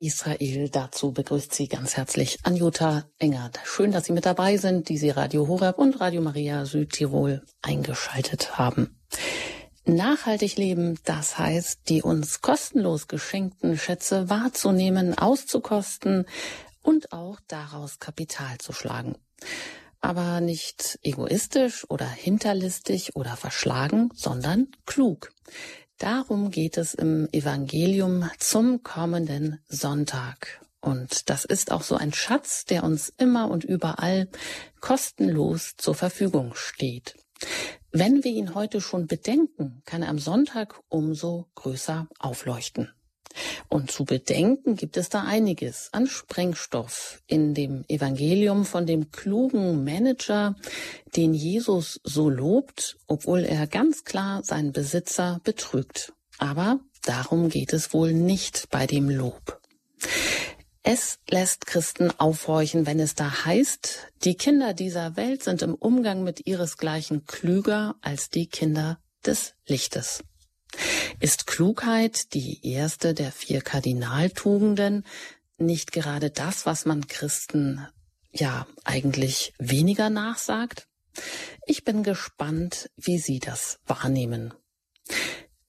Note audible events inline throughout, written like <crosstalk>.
Israel. Dazu begrüßt Sie ganz herzlich Anjuta Engert. Schön, dass Sie mit dabei sind, die Sie Radio Horeb und Radio Maria Südtirol eingeschaltet haben. Nachhaltig leben, das heißt, die uns kostenlos geschenkten Schätze wahrzunehmen, auszukosten und auch daraus Kapital zu schlagen. Aber nicht egoistisch oder hinterlistig oder verschlagen, sondern klug. Darum geht es im Evangelium zum kommenden Sonntag. Und das ist auch so ein Schatz, der uns immer und überall kostenlos zur Verfügung steht. Wenn wir ihn heute schon bedenken, kann er am Sonntag umso größer aufleuchten. Und zu bedenken gibt es da einiges an Sprengstoff in dem Evangelium von dem klugen Manager, den Jesus so lobt, obwohl er ganz klar seinen Besitzer betrügt. Aber darum geht es wohl nicht bei dem Lob. Es lässt Christen aufhorchen, wenn es da heißt, die Kinder dieser Welt sind im Umgang mit ihresgleichen klüger als die Kinder des Lichtes. Ist Klugheit die erste der vier Kardinaltugenden nicht gerade das, was man Christen ja eigentlich weniger nachsagt? Ich bin gespannt, wie Sie das wahrnehmen.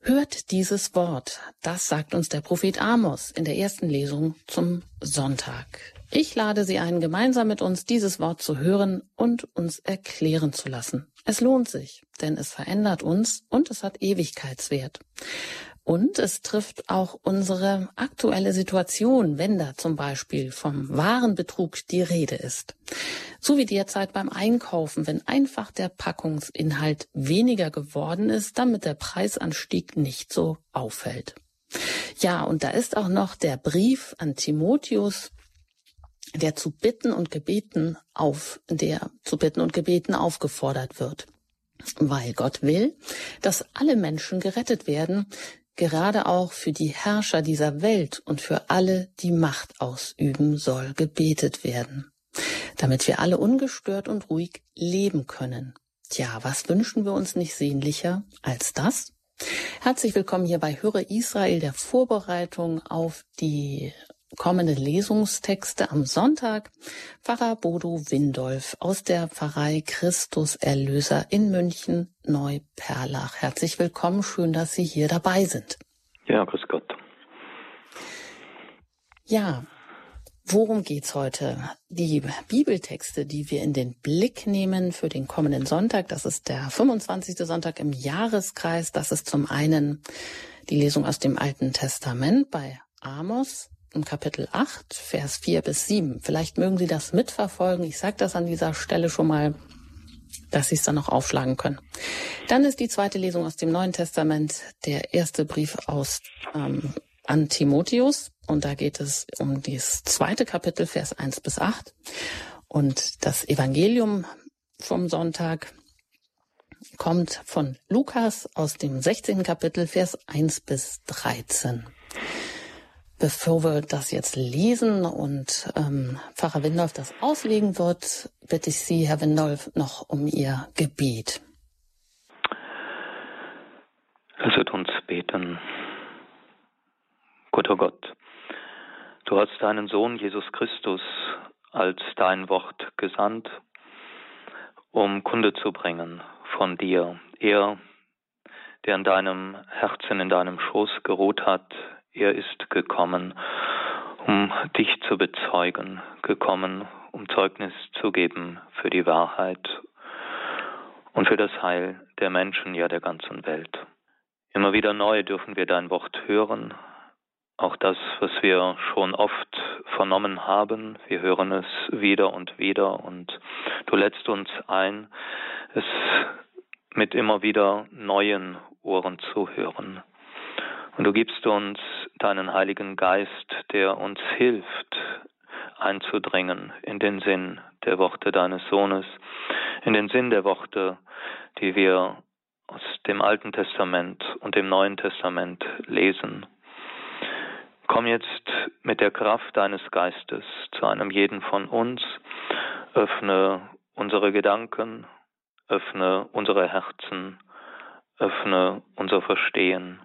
Hört dieses Wort, das sagt uns der Prophet Amos in der ersten Lesung zum Sonntag. Ich lade Sie ein, gemeinsam mit uns dieses Wort zu hören und uns erklären zu lassen. Es lohnt sich, denn es verändert uns und es hat Ewigkeitswert. Und es trifft auch unsere aktuelle Situation, wenn da zum Beispiel vom wahren Betrug die Rede ist. So wie derzeit beim Einkaufen, wenn einfach der Packungsinhalt weniger geworden ist, damit der Preisanstieg nicht so auffällt. Ja, und da ist auch noch der Brief an Timotheus, der zu Bitten und Gebeten auf, der zu Bitten und Gebeten aufgefordert wird. Weil Gott will, dass alle Menschen gerettet werden, gerade auch für die Herrscher dieser Welt und für alle, die Macht ausüben, soll gebetet werden. Damit wir alle ungestört und ruhig leben können. Tja, was wünschen wir uns nicht sehnlicher als das? Herzlich willkommen hier bei Höre Israel, der Vorbereitung auf die kommende Lesungstexte am Sonntag. Pfarrer Bodo Windolf aus der Pfarrei Christus Erlöser in München Neuperlach. Herzlich willkommen, schön, dass Sie hier dabei sind. Ja, grüß Gott. Ja, worum geht's heute? Die Bibeltexte, die wir in den Blick nehmen für den kommenden Sonntag, das ist der 25. Sonntag im Jahreskreis. Das ist zum einen die Lesung aus dem Alten Testament bei Amos, im Kapitel 8, Vers 4 bis 7. Vielleicht mögen Sie das mitverfolgen. Ich sage das an dieser Stelle schon mal, dass Sie es dann noch aufschlagen können. Dann ist die zweite Lesung aus dem Neuen Testament der erste Brief aus ähm, an Timotheus. Und da geht es um das zweite Kapitel, Vers 1 bis 8. Und das Evangelium vom Sonntag kommt von Lukas aus dem 16. Kapitel, Vers 1 bis 13. Bevor wir das jetzt lesen und ähm, Pfarrer Windolf das auslegen wird, bitte ich Sie, Herr Windolf, noch um Ihr Gebet. Lasset uns beten. Guter Gott, du hast deinen Sohn Jesus Christus als dein Wort gesandt, um Kunde zu bringen von dir. Er, der in deinem Herzen, in deinem Schoß geruht hat, er ist gekommen, um dich zu bezeugen, gekommen, um Zeugnis zu geben für die Wahrheit und für das Heil der Menschen, ja der ganzen Welt. Immer wieder neu dürfen wir dein Wort hören, auch das, was wir schon oft vernommen haben. Wir hören es wieder und wieder und du lädst uns ein, es mit immer wieder neuen Ohren zu hören. Und du gibst uns deinen Heiligen Geist, der uns hilft, einzudringen in den Sinn der Worte deines Sohnes, in den Sinn der Worte, die wir aus dem Alten Testament und dem Neuen Testament lesen. Komm jetzt mit der Kraft deines Geistes zu einem jeden von uns, öffne unsere Gedanken, öffne unsere Herzen, öffne unser Verstehen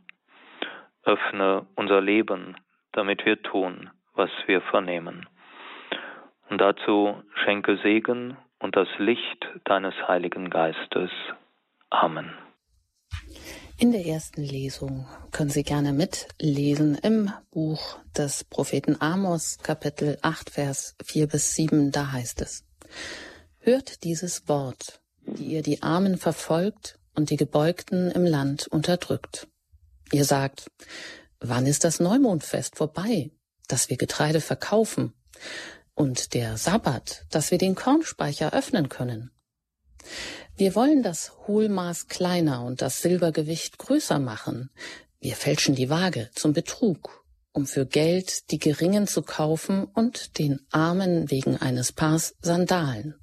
öffne unser Leben, damit wir tun, was wir vernehmen. Und dazu schenke Segen und das Licht deines Heiligen Geistes. Amen. In der ersten Lesung können Sie gerne mitlesen im Buch des Propheten Amos, Kapitel 8, Vers 4 bis 7. Da heißt es, Hört dieses Wort, die ihr die Armen verfolgt und die Gebeugten im Land unterdrückt. Ihr sagt, wann ist das Neumondfest vorbei, dass wir Getreide verkaufen und der Sabbat, dass wir den Kornspeicher öffnen können? Wir wollen das Hohlmaß kleiner und das Silbergewicht größer machen. Wir fälschen die Waage zum Betrug, um für Geld die Geringen zu kaufen und den Armen wegen eines Paars Sandalen.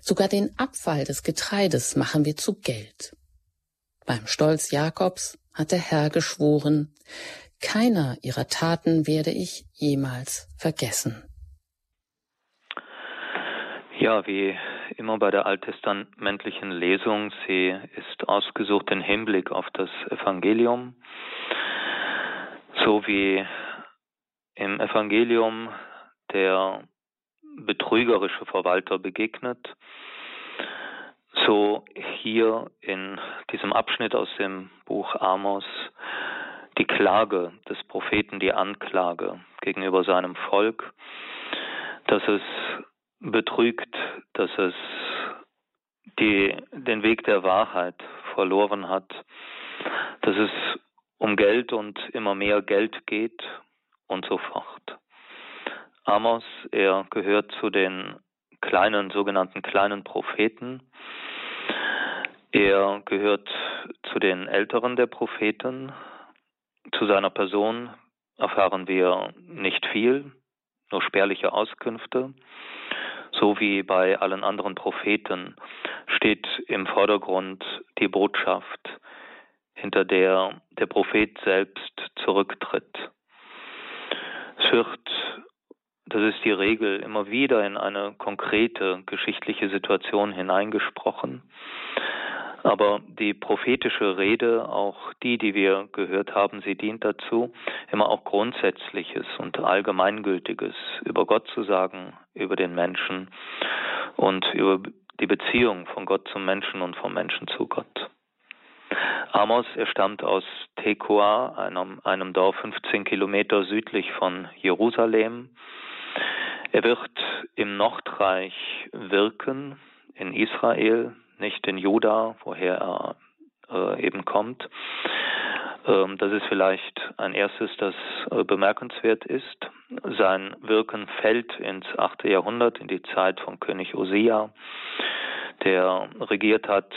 Sogar den Abfall des Getreides machen wir zu Geld. Beim Stolz Jakobs hat der Herr geschworen, keiner ihrer Taten werde ich jemals vergessen. Ja, wie immer bei der alttestamentlichen Lesung. Sie ist ausgesucht im Hinblick auf das Evangelium. So wie im Evangelium der betrügerische Verwalter begegnet, so hier in diesem Abschnitt aus dem Buch Amos die Klage des Propheten, die Anklage gegenüber seinem Volk, dass es betrügt, dass es die, den Weg der Wahrheit verloren hat, dass es um Geld und immer mehr Geld geht und so fort. Amos, er gehört zu den kleinen, sogenannten kleinen Propheten. Er gehört zu den älteren der Propheten. Zu seiner Person erfahren wir nicht viel, nur spärliche Auskünfte so wie bei allen anderen Propheten, steht im Vordergrund die Botschaft, hinter der der Prophet selbst zurücktritt. Es wird, das ist die Regel, immer wieder in eine konkrete geschichtliche Situation hineingesprochen. Aber die prophetische Rede, auch die, die wir gehört haben, sie dient dazu, immer auch Grundsätzliches und Allgemeingültiges über Gott zu sagen, über den Menschen und über die Beziehung von Gott zum Menschen und vom Menschen zu Gott. Amos, er stammt aus Tekoa, einem, einem Dorf 15 Kilometer südlich von Jerusalem. Er wird im Nordreich wirken, in Israel, nicht in Juda, woher er äh, eben kommt. Ähm, das ist vielleicht ein erstes, das äh, bemerkenswert ist. Sein Wirken fällt ins 8. Jahrhundert, in die Zeit von König Osia, der regiert hat,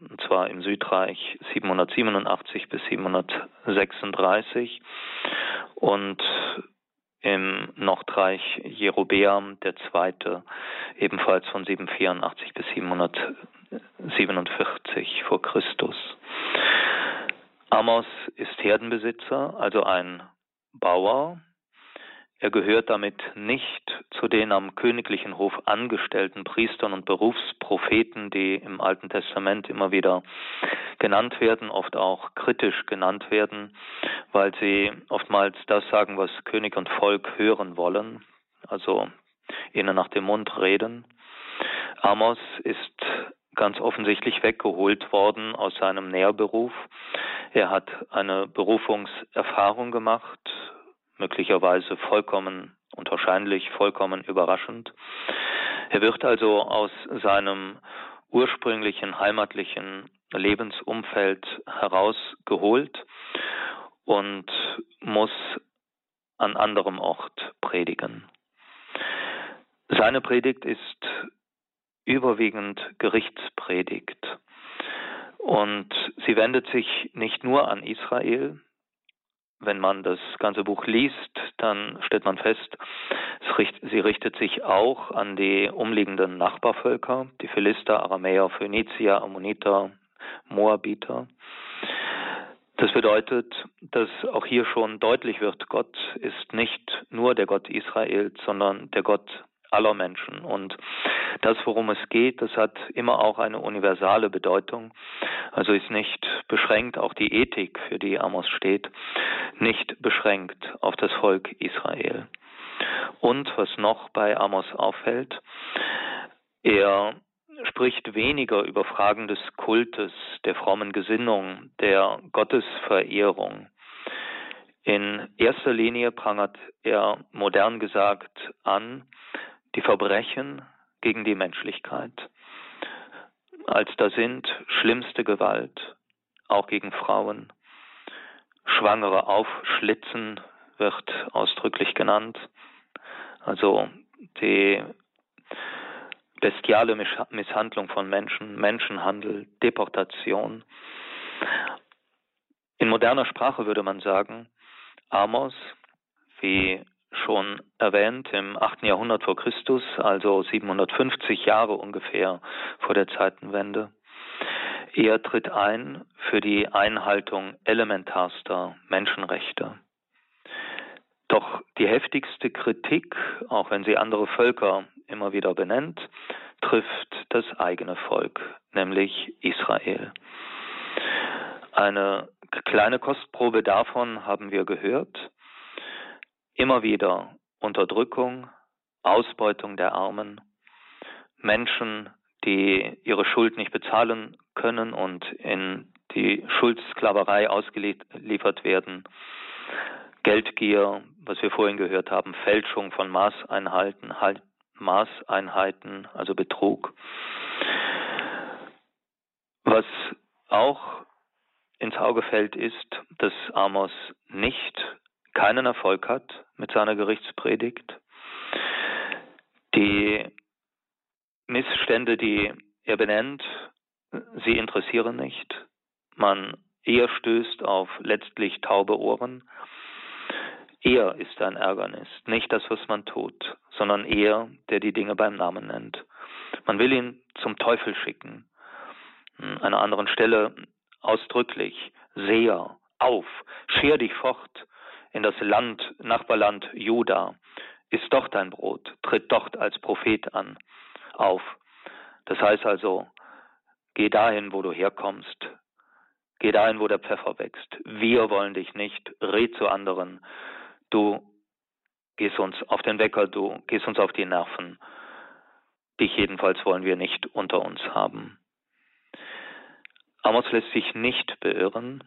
und zwar im Südreich 787 bis 736 und im Nordreich Jerobeam II. ebenfalls von 784 bis 747 vor Christus. Amos ist Herdenbesitzer, also ein Bauer. Er gehört damit nicht zu den am königlichen Hof angestellten Priestern und Berufspropheten, die im Alten Testament immer wieder genannt werden, oft auch kritisch genannt werden, weil sie oftmals das sagen, was König und Volk hören wollen, also ihnen nach dem Mund reden. Amos ist ganz offensichtlich weggeholt worden aus seinem Nährberuf. Er hat eine Berufungserfahrung gemacht, möglicherweise vollkommen und wahrscheinlich vollkommen überraschend. Er wird also aus seinem ursprünglichen heimatlichen Lebensumfeld herausgeholt und muss an anderem Ort predigen. Seine Predigt ist überwiegend Gerichtspredigt. Und sie wendet sich nicht nur an Israel. Wenn man das ganze Buch liest, dann stellt man fest, sie richtet sich auch an die umliegenden Nachbarvölker, die Philister, Aramäer, Phönizier, Ammoniter, Moabiter. Das bedeutet, dass auch hier schon deutlich wird, Gott ist nicht nur der Gott Israels, sondern der Gott aller Menschen. Und das, worum es geht, das hat immer auch eine universale Bedeutung. Also ist nicht beschränkt, auch die Ethik, für die Amos steht, nicht beschränkt auf das Volk Israel. Und was noch bei Amos auffällt, er spricht weniger über Fragen des Kultes, der frommen Gesinnung, der Gottesverehrung. In erster Linie prangert er modern gesagt an die Verbrechen gegen die Menschlichkeit. Als da sind schlimmste Gewalt, auch gegen Frauen, Schwangere aufschlitzen wird ausdrücklich genannt, also die bestiale Misshandlung von Menschen, Menschenhandel, Deportation. In moderner Sprache würde man sagen, Amos, wie schon erwähnt, im 8. Jahrhundert vor Christus, also 750 Jahre ungefähr vor der Zeitenwende. Er tritt ein für die Einhaltung elementarster Menschenrechte. Doch die heftigste Kritik, auch wenn sie andere Völker immer wieder benennt, trifft das eigene Volk, nämlich Israel. Eine kleine Kostprobe davon haben wir gehört. Immer wieder Unterdrückung, Ausbeutung der Armen, Menschen, die ihre Schuld nicht bezahlen können und in die Schuldsklaverei ausgeliefert werden, Geldgier, was wir vorhin gehört haben, Fälschung von Maßeinheiten, halt Maßeinheiten, also Betrug. Was auch ins Auge fällt, ist, dass Amos nicht keinen Erfolg hat mit seiner Gerichtspredigt. Die Missstände, die er benennt, sie interessieren nicht. Man eher stößt auf letztlich taube Ohren. Er ist ein Ärgernis, nicht das, was man tut, sondern er, der die Dinge beim Namen nennt. Man will ihn zum Teufel schicken. An einer anderen Stelle ausdrücklich, Seher, auf, scher dich fort in das Land, Nachbarland Juda, ist dort dein Brot, tritt dort als Prophet an, auf. Das heißt also, geh dahin, wo du herkommst, geh dahin, wo der Pfeffer wächst. Wir wollen dich nicht, red zu anderen, Du gehst uns auf den Wecker, du gehst uns auf die Nerven. Dich jedenfalls wollen wir nicht unter uns haben. Amos lässt sich nicht beirren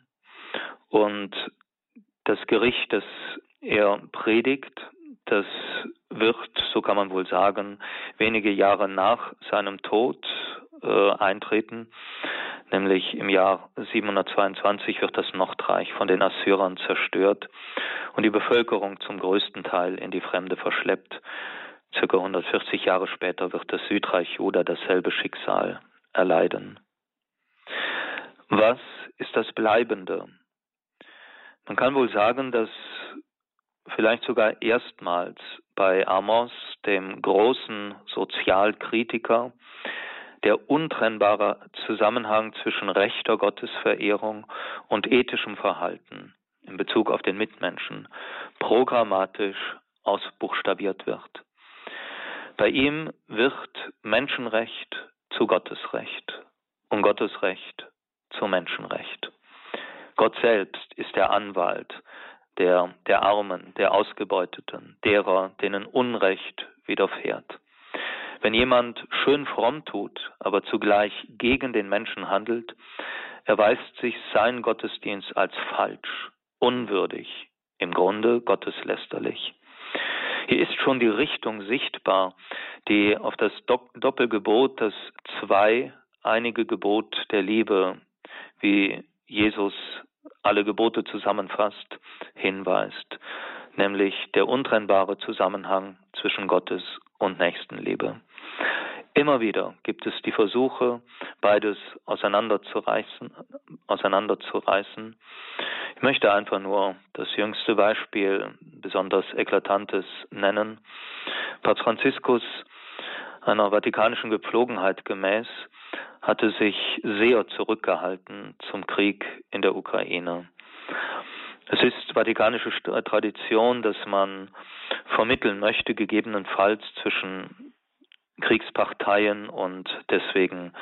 und das Gericht, das er predigt, das wird, so kann man wohl sagen, wenige Jahre nach seinem Tod äh, eintreten nämlich im Jahr 722 wird das Nordreich von den Assyrern zerstört und die Bevölkerung zum größten Teil in die Fremde verschleppt. Circa 140 Jahre später wird das Südreich Juda dasselbe Schicksal erleiden. Was ist das Bleibende? Man kann wohl sagen, dass vielleicht sogar erstmals bei Amos, dem großen Sozialkritiker, der untrennbare Zusammenhang zwischen rechter Gottesverehrung und ethischem Verhalten in Bezug auf den Mitmenschen programmatisch ausbuchstabiert wird. Bei ihm wird Menschenrecht zu Gottesrecht und Gottesrecht zu Menschenrecht. Gott selbst ist der Anwalt der, der Armen, der Ausgebeuteten, derer, denen Unrecht widerfährt. Wenn jemand schön fromm tut, aber zugleich gegen den Menschen handelt, erweist sich sein Gottesdienst als falsch, unwürdig, im Grunde gotteslästerlich. Hier ist schon die Richtung sichtbar, die auf das Doppelgebot, das zwei einige Gebot der Liebe, wie Jesus alle Gebote zusammenfasst, hinweist, nämlich der untrennbare Zusammenhang zwischen Gottes und Nächstenliebe. Immer wieder gibt es die Versuche, beides auseinanderzureißen, auseinanderzureißen. Ich möchte einfach nur das jüngste Beispiel, besonders eklatantes, nennen. Papst Franziskus, einer vatikanischen Gepflogenheit gemäß, hatte sich sehr zurückgehalten zum Krieg in der Ukraine. Es ist vatikanische Tradition, dass man vermitteln möchte, gegebenenfalls zwischen Kriegsparteien und deswegen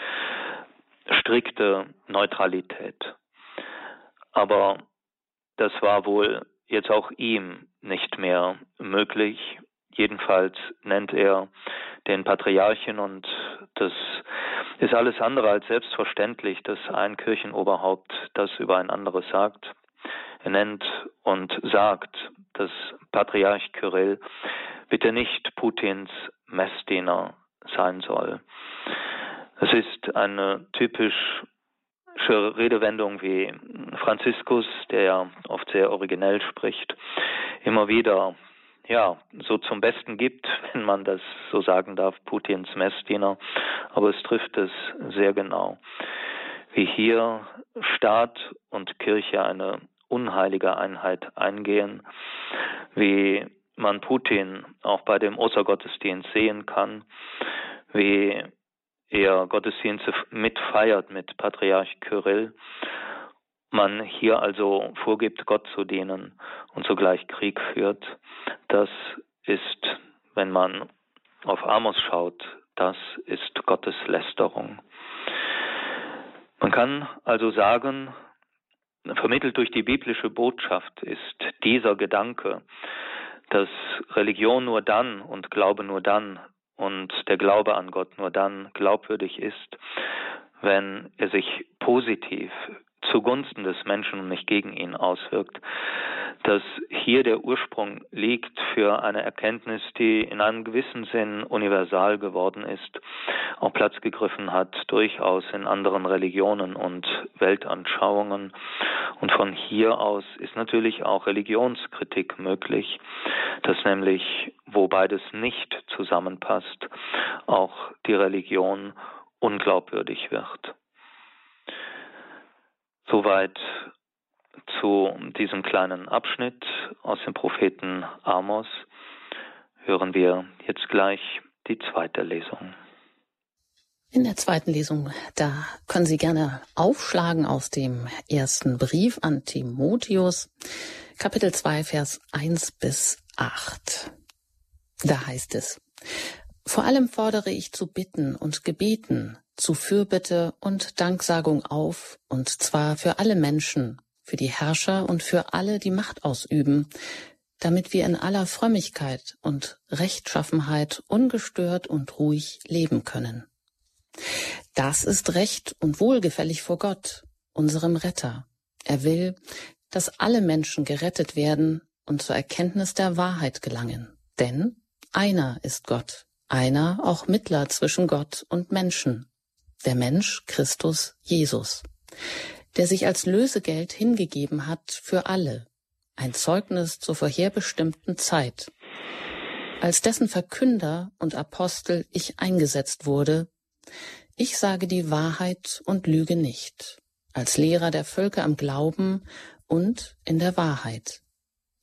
strikte Neutralität. Aber das war wohl jetzt auch ihm nicht mehr möglich. Jedenfalls nennt er den Patriarchen und das ist alles andere als selbstverständlich, dass ein Kirchenoberhaupt das über ein anderes sagt. Er nennt und sagt, dass Patriarch Kyrill bitte nicht Putins Messdiener sein soll. Es ist eine typische Redewendung wie Franziskus, der ja oft sehr originell spricht, immer wieder ja, so zum Besten gibt, <laughs> wenn man das so sagen darf, Putins Messdiener. Aber es trifft es sehr genau. Wie hier Staat und Kirche eine unheilige Einheit eingehen, wie man Putin auch bei dem Ostergottesdienst sehen kann, wie er Gottesdienste mitfeiert mit Patriarch Kyrill, man hier also vorgibt, Gott zu dienen und zugleich Krieg führt, das ist, wenn man auf Amos schaut, das ist Gottes Lästerung. Man kann also sagen, vermittelt durch die biblische Botschaft ist dieser Gedanke, dass Religion nur dann und Glaube nur dann und der Glaube an Gott nur dann glaubwürdig ist, wenn er sich positiv zugunsten des Menschen und nicht gegen ihn auswirkt, dass hier der Ursprung liegt für eine Erkenntnis, die in einem gewissen Sinn universal geworden ist, auch Platz gegriffen hat, durchaus in anderen Religionen und Weltanschauungen. Und von hier aus ist natürlich auch Religionskritik möglich, dass nämlich, wo beides nicht zusammenpasst, auch die Religion unglaubwürdig wird. Soweit zu diesem kleinen Abschnitt aus dem Propheten Amos. Hören wir jetzt gleich die zweite Lesung. In der zweiten Lesung, da können Sie gerne aufschlagen aus dem ersten Brief an Timotheus, Kapitel 2, Vers 1 bis 8. Da heißt es, vor allem fordere ich zu bitten und gebeten, zu Fürbitte und Danksagung auf, und zwar für alle Menschen, für die Herrscher und für alle, die Macht ausüben, damit wir in aller Frömmigkeit und Rechtschaffenheit ungestört und ruhig leben können. Das ist recht und wohlgefällig vor Gott, unserem Retter. Er will, dass alle Menschen gerettet werden und zur Erkenntnis der Wahrheit gelangen. Denn einer ist Gott, einer auch Mittler zwischen Gott und Menschen, der Mensch Christus Jesus, der sich als Lösegeld hingegeben hat für alle, ein Zeugnis zur vorherbestimmten Zeit, als dessen Verkünder und Apostel ich eingesetzt wurde, ich sage die Wahrheit und lüge nicht, als Lehrer der Völker am Glauben und in der Wahrheit.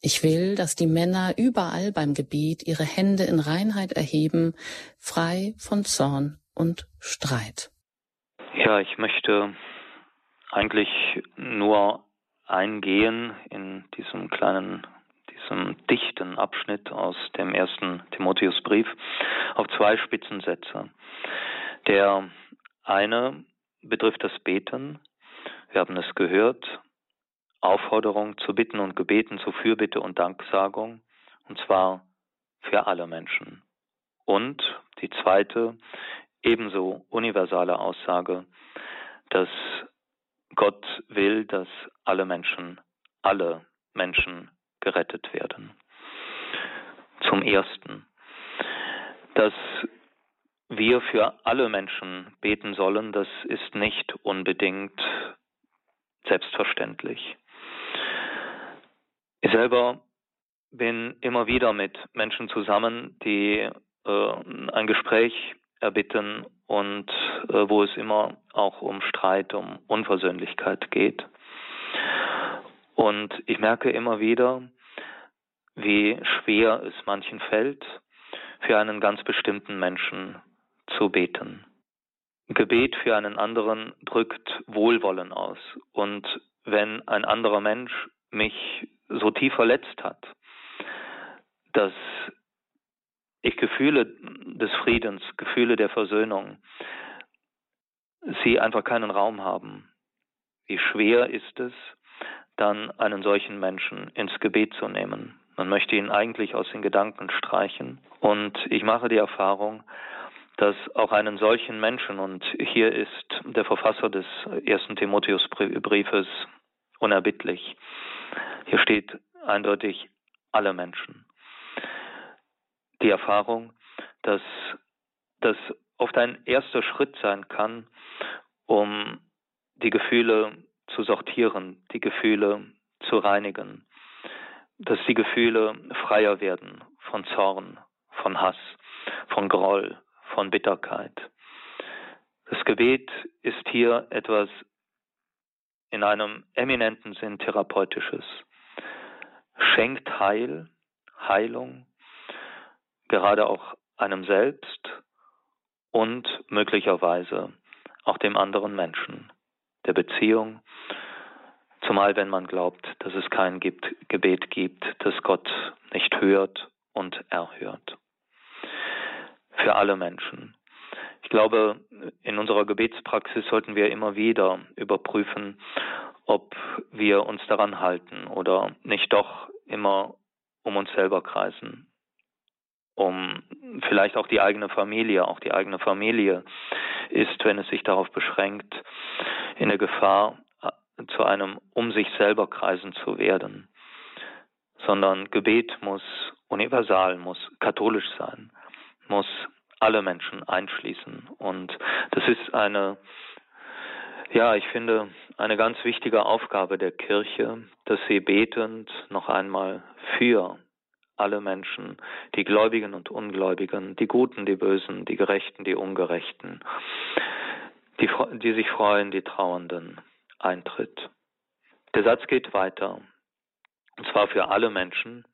Ich will, dass die Männer überall beim Gebet ihre Hände in Reinheit erheben, frei von Zorn und Streit. Ja, ich möchte eigentlich nur eingehen in diesem kleinen, diesem dichten Abschnitt aus dem ersten Timotheusbrief auf zwei Spitzensätze. Der eine betrifft das Beten. Wir haben es gehört. Aufforderung zu Bitten und Gebeten, zu Fürbitte und Danksagung, und zwar für alle Menschen. Und die zweite, ebenso universale Aussage, dass Gott will, dass alle Menschen, alle Menschen gerettet werden. Zum Ersten, dass wir für alle Menschen beten sollen, das ist nicht unbedingt selbstverständlich. Ich selber bin immer wieder mit Menschen zusammen, die äh, ein Gespräch erbitten und äh, wo es immer auch um Streit, um Unversöhnlichkeit geht. Und ich merke immer wieder, wie schwer es manchen fällt, für einen ganz bestimmten Menschen zu beten. Gebet für einen anderen drückt Wohlwollen aus. Und wenn ein anderer Mensch mich so tief verletzt hat, dass ich Gefühle des Friedens, Gefühle der Versöhnung, sie einfach keinen Raum haben. Wie schwer ist es, dann einen solchen Menschen ins Gebet zu nehmen. Man möchte ihn eigentlich aus den Gedanken streichen. Und ich mache die Erfahrung, dass auch einen solchen Menschen, und hier ist der Verfasser des ersten Timotheusbriefes unerbittlich, hier steht eindeutig alle Menschen. Die Erfahrung, dass das oft ein erster Schritt sein kann, um die Gefühle zu sortieren, die Gefühle zu reinigen, dass die Gefühle freier werden von Zorn, von Hass, von Groll, von Bitterkeit. Das Gebet ist hier etwas in einem eminenten Sinn therapeutisches. Schenkt Heil, Heilung, gerade auch einem selbst und möglicherweise auch dem anderen Menschen, der Beziehung, zumal wenn man glaubt, dass es kein Gebet gibt, das Gott nicht hört und erhört. Für alle Menschen. Ich glaube, in unserer Gebetspraxis sollten wir immer wieder überprüfen, ob wir uns daran halten oder nicht doch immer um uns selber kreisen, um vielleicht auch die eigene Familie, auch die eigene Familie ist, wenn es sich darauf beschränkt, in der Gefahr, äh, zu einem um sich selber kreisen zu werden. Sondern Gebet muss universal, muss katholisch sein, muss alle Menschen einschließen. Und das ist eine, ja, ich finde, eine ganz wichtige Aufgabe der Kirche, dass sie betend noch einmal für alle Menschen, die Gläubigen und Ungläubigen, die Guten, die Bösen, die Gerechten, die Ungerechten, die, die sich freuen, die Trauernden, eintritt. Der Satz geht weiter, und zwar für alle Menschen,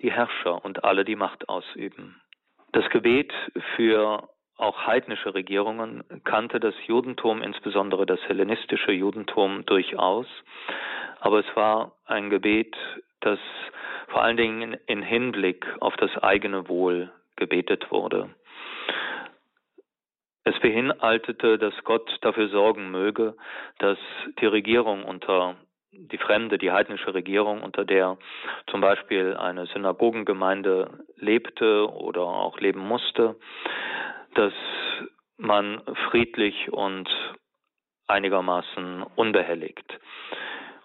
die Herrscher und alle, die Macht ausüben. Das Gebet für auch heidnische Regierungen kannte das Judentum, insbesondere das hellenistische Judentum, durchaus. Aber es war ein Gebet, das vor allen Dingen in Hinblick auf das eigene Wohl gebetet wurde. Es beinhaltete, dass Gott dafür sorgen möge, dass die Regierung unter die fremde, die heidnische Regierung, unter der zum Beispiel eine Synagogengemeinde lebte oder auch leben musste, dass man friedlich und einigermaßen unbehelligt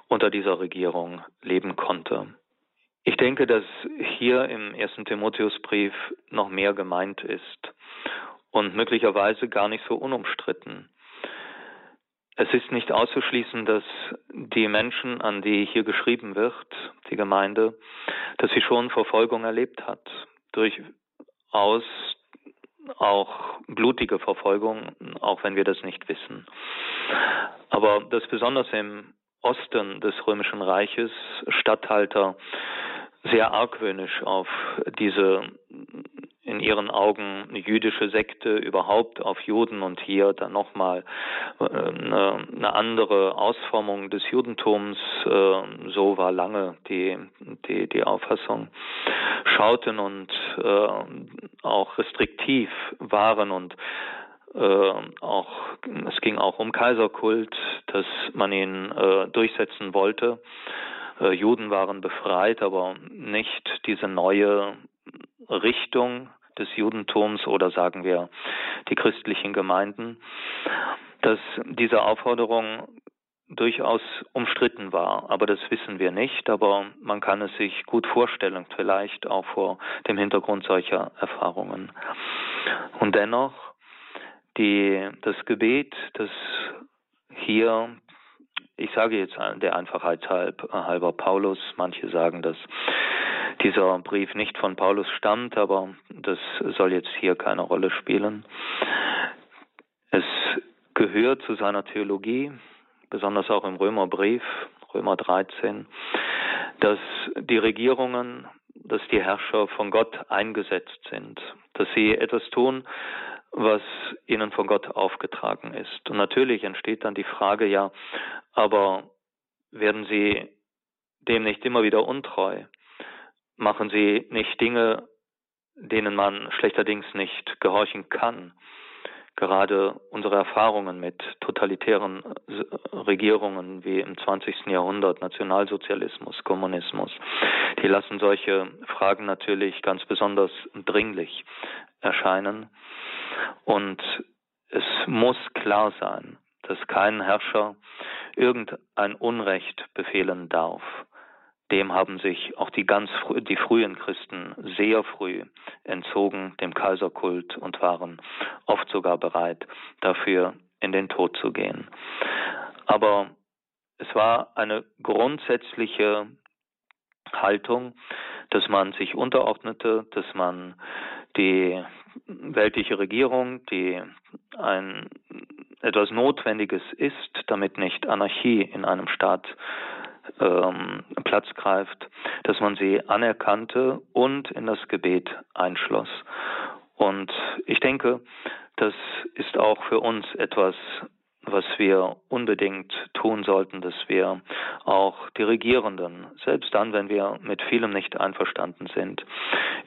unter dieser Regierung leben konnte. Ich denke, dass hier im ersten Timotheusbrief noch mehr gemeint ist und möglicherweise gar nicht so unumstritten. Es ist nicht auszuschließen, dass die Menschen, an die hier geschrieben wird, die Gemeinde, dass sie schon Verfolgung erlebt hat. Durchaus auch blutige Verfolgung, auch wenn wir das nicht wissen. Aber dass besonders im Osten des Römischen Reiches Statthalter sehr argwöhnisch auf diese in ihren Augen eine jüdische Sekte überhaupt auf Juden und hier dann nochmal äh, eine, eine andere Ausformung des Judentums, äh, so war lange die, die, die Auffassung, schauten und äh, auch restriktiv waren und auch es ging auch um Kaiserkult, dass man ihn äh, durchsetzen wollte. Äh, Juden waren befreit, aber nicht diese neue Richtung des Judentums oder sagen wir die christlichen Gemeinden, dass diese Aufforderung durchaus umstritten war. Aber das wissen wir nicht, aber man kann es sich gut vorstellen, vielleicht auch vor dem Hintergrund solcher Erfahrungen. Und dennoch, die, das Gebet, das hier ich sage jetzt der Einfachheit halber Paulus, manche sagen, dass dieser Brief nicht von Paulus stammt, aber das soll jetzt hier keine Rolle spielen. Es gehört zu seiner Theologie, besonders auch im Römerbrief, Römer 13, dass die Regierungen, dass die Herrscher von Gott eingesetzt sind, dass sie etwas tun, was ihnen von Gott aufgetragen ist. Und natürlich entsteht dann die Frage, ja, aber werden sie dem nicht immer wieder untreu? Machen sie nicht Dinge, denen man schlechterdings nicht gehorchen kann? Gerade unsere Erfahrungen mit totalitären äh, Regierungen wie im 20. Jahrhundert, Nationalsozialismus, Kommunismus, die lassen solche Fragen natürlich ganz besonders dringlich erscheinen. Und es muss klar sein, dass kein Herrscher irgendein Unrecht befehlen darf. Dem haben sich auch die ganz die frühen Christen sehr früh entzogen, dem Kaiserkult und waren oft sogar bereit, dafür in den Tod zu gehen. Aber es war eine grundsätzliche Haltung, dass man sich unterordnete, dass man die weltliche Regierung, die ein etwas Notwendiges ist, damit nicht Anarchie in einem Staat ähm, Platz greift, dass man sie anerkannte und in das Gebet einschloss. Und ich denke, das ist auch für uns etwas, was wir unbedingt tun sollten, dass wir auch die Regierenden, selbst dann, wenn wir mit vielem nicht einverstanden sind,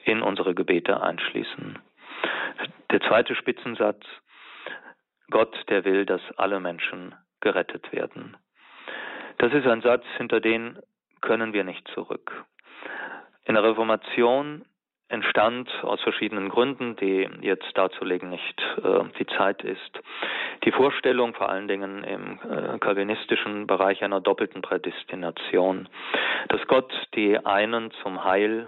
in unsere Gebete einschließen. Der zweite Spitzensatz, Gott, der will, dass alle Menschen gerettet werden. Das ist ein Satz, hinter den können wir nicht zurück. In der Reformation entstand aus verschiedenen Gründen, die jetzt darzulegen nicht äh, die Zeit ist, die Vorstellung vor allen Dingen im äh, calvinistischen Bereich einer doppelten Prädestination, dass Gott die einen zum Heil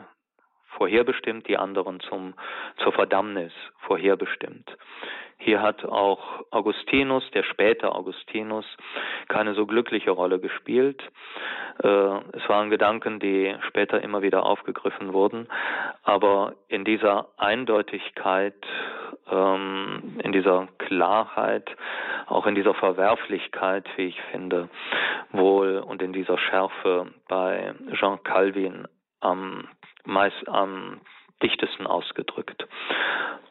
vorherbestimmt, die anderen zum, zur Verdammnis vorherbestimmt. Hier hat auch Augustinus, der späte Augustinus, keine so glückliche Rolle gespielt. Äh, es waren Gedanken, die später immer wieder aufgegriffen wurden. Aber in dieser Eindeutigkeit, ähm, in dieser Klarheit, auch in dieser Verwerflichkeit, wie ich finde, wohl und in dieser Schärfe bei Jean Calvin am meist am dichtesten ausgedrückt.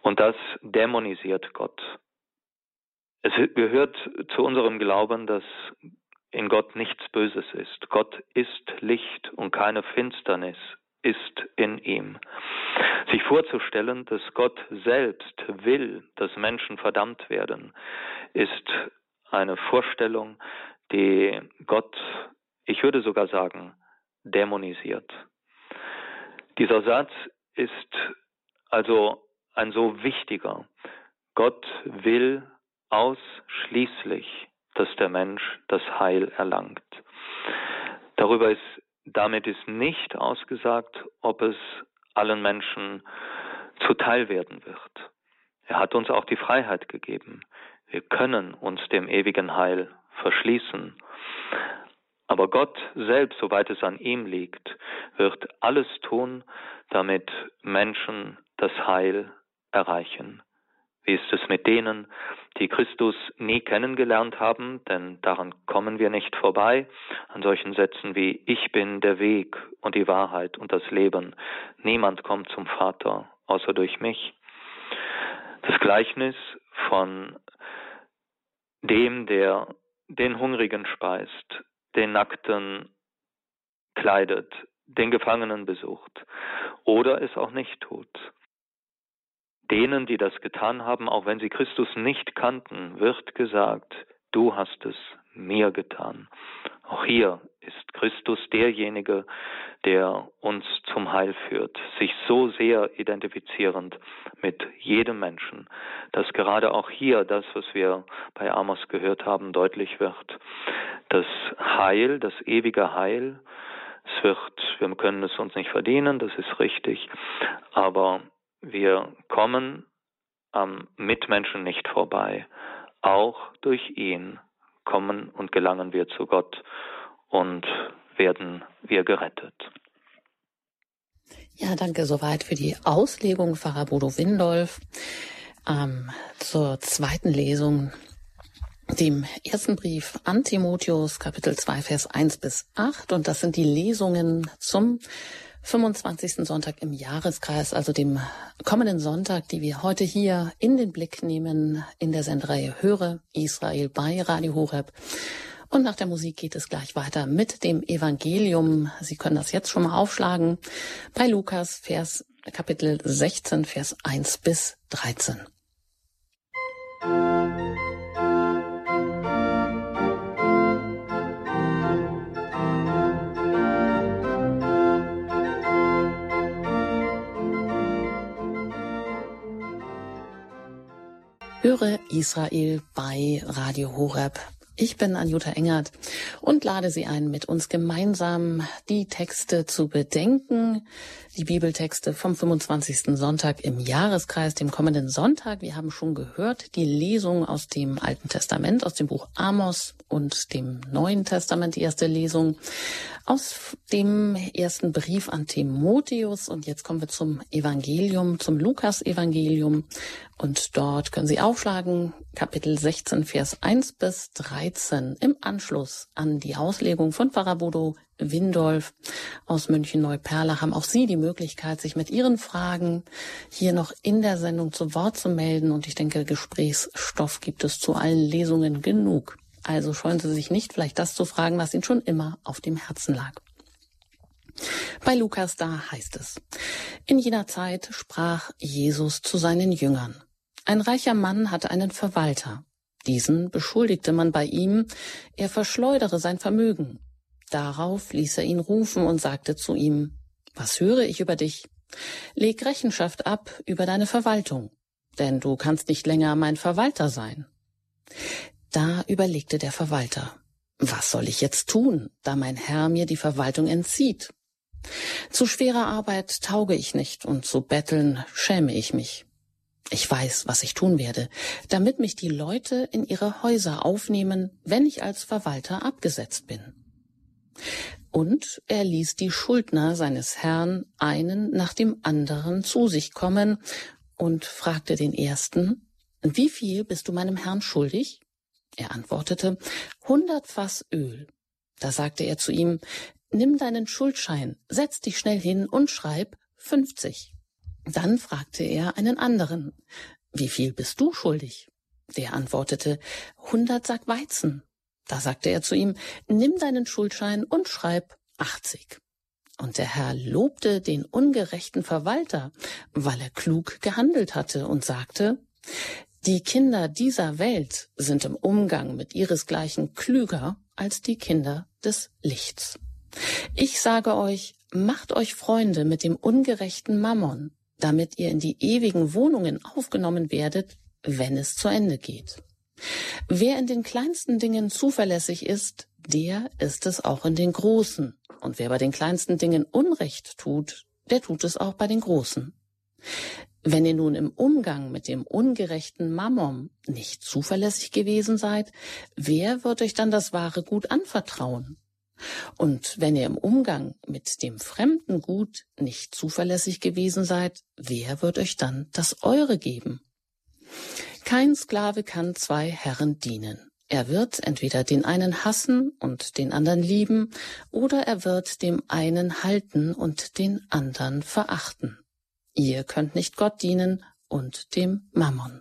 Und das dämonisiert Gott. Es gehört zu unserem Glauben, dass in Gott nichts Böses ist. Gott ist Licht und keine Finsternis ist in ihm. Sich vorzustellen, dass Gott selbst will, dass Menschen verdammt werden, ist eine Vorstellung, die Gott, ich würde sogar sagen, dämonisiert. Dieser Satz ist also ein so wichtiger. Gott will ausschließlich, dass der Mensch das Heil erlangt. Darüber ist, damit ist nicht ausgesagt, ob es allen Menschen zuteil werden wird. Er hat uns auch die Freiheit gegeben. Wir können uns dem ewigen Heil verschließen. Aber Gott selbst, soweit es an ihm liegt, wird alles tun, damit Menschen das Heil erreichen. Wie ist es mit denen, die Christus nie kennengelernt haben? Denn daran kommen wir nicht vorbei, an solchen Sätzen wie Ich bin der Weg und die Wahrheit und das Leben. Niemand kommt zum Vater außer durch mich. Das Gleichnis von dem, der den Hungrigen speist, den Nackten kleidet, den Gefangenen besucht oder es auch nicht tut. Denen, die das getan haben, auch wenn sie Christus nicht kannten, wird gesagt, du hast es mir getan. Auch hier ist Christus derjenige, der uns zum Heil führt, sich so sehr identifizierend mit jedem Menschen, dass gerade auch hier das, was wir bei Amos gehört haben, deutlich wird. Das Heil, das ewige Heil, es wird, wir können es uns nicht verdienen, das ist richtig, aber wir kommen am Mitmenschen nicht vorbei. Auch durch ihn kommen und gelangen wir zu Gott und werden wir gerettet. Ja, danke soweit für die Auslegung, Pfarrer Bodo Windolf. Ähm, zur zweiten Lesung, dem ersten Brief an Timotheus, Kapitel 2, Vers 1 bis 8. Und das sind die Lesungen zum 25. Sonntag im Jahreskreis, also dem kommenden Sonntag, die wir heute hier in den Blick nehmen in der Sendereihe Höre Israel bei Radio Horeb. Und nach der Musik geht es gleich weiter mit dem Evangelium. Sie können das jetzt schon mal aufschlagen bei Lukas, Vers, Kapitel 16, Vers 1 bis 13. Höre Israel bei Radio Horeb. Ich bin Anjuta Engert und lade Sie ein, mit uns gemeinsam die Texte zu bedenken, die Bibeltexte vom 25. Sonntag im Jahreskreis, dem kommenden Sonntag. Wir haben schon gehört, die Lesung aus dem Alten Testament, aus dem Buch Amos und dem Neuen Testament, die erste Lesung aus dem ersten Brief an Timotheus. Und jetzt kommen wir zum Evangelium, zum Lukas-Evangelium. Und dort können Sie aufschlagen, Kapitel 16, Vers 1 bis 13, im Anschluss an die Auslegung von Pfarrer Bodo Windolf aus München-Neuperlach haben auch Sie die Möglichkeit, sich mit Ihren Fragen hier noch in der Sendung zu Wort zu melden. Und ich denke, Gesprächsstoff gibt es zu allen Lesungen genug. Also scheuen Sie sich nicht, vielleicht das zu fragen, was Ihnen schon immer auf dem Herzen lag. Bei Lukas da heißt es, in jener Zeit sprach Jesus zu seinen Jüngern. Ein reicher Mann hatte einen Verwalter. Diesen beschuldigte man bei ihm, er verschleudere sein Vermögen. Darauf ließ er ihn rufen und sagte zu ihm, Was höre ich über dich? Leg Rechenschaft ab über deine Verwaltung, denn du kannst nicht länger mein Verwalter sein. Da überlegte der Verwalter, was soll ich jetzt tun, da mein Herr mir die Verwaltung entzieht? Zu schwerer Arbeit tauge ich nicht und zu betteln schäme ich mich. Ich weiß, was ich tun werde, damit mich die Leute in ihre Häuser aufnehmen, wenn ich als Verwalter abgesetzt bin. Und er ließ die Schuldner seines Herrn einen nach dem anderen zu sich kommen und fragte den ersten, wie viel bist du meinem Herrn schuldig? Er antwortete, hundert Fass Öl. Da sagte er zu ihm, nimm deinen Schuldschein, setz dich schnell hin und schreib fünfzig. Dann fragte er einen anderen, wie viel bist du schuldig? Der antwortete, hundert Sack Weizen. Da sagte er zu ihm, nimm deinen Schuldschein und schreib achtzig. Und der Herr lobte den ungerechten Verwalter, weil er klug gehandelt hatte und sagte, die Kinder dieser Welt sind im Umgang mit ihresgleichen klüger als die Kinder des Lichts. Ich sage euch, macht euch Freunde mit dem ungerechten Mammon, damit ihr in die ewigen Wohnungen aufgenommen werdet, wenn es zu Ende geht. Wer in den kleinsten Dingen zuverlässig ist, der ist es auch in den großen. Und wer bei den kleinsten Dingen Unrecht tut, der tut es auch bei den großen. Wenn ihr nun im Umgang mit dem ungerechten Mammon nicht zuverlässig gewesen seid, wer wird euch dann das wahre Gut anvertrauen? Und wenn ihr im Umgang mit dem fremden Gut nicht zuverlässig gewesen seid, wer wird euch dann das eure geben? Kein Sklave kann zwei Herren dienen. Er wird entweder den einen hassen und den anderen lieben, oder er wird dem einen halten und den anderen verachten. Ihr könnt nicht Gott dienen und dem Mammon.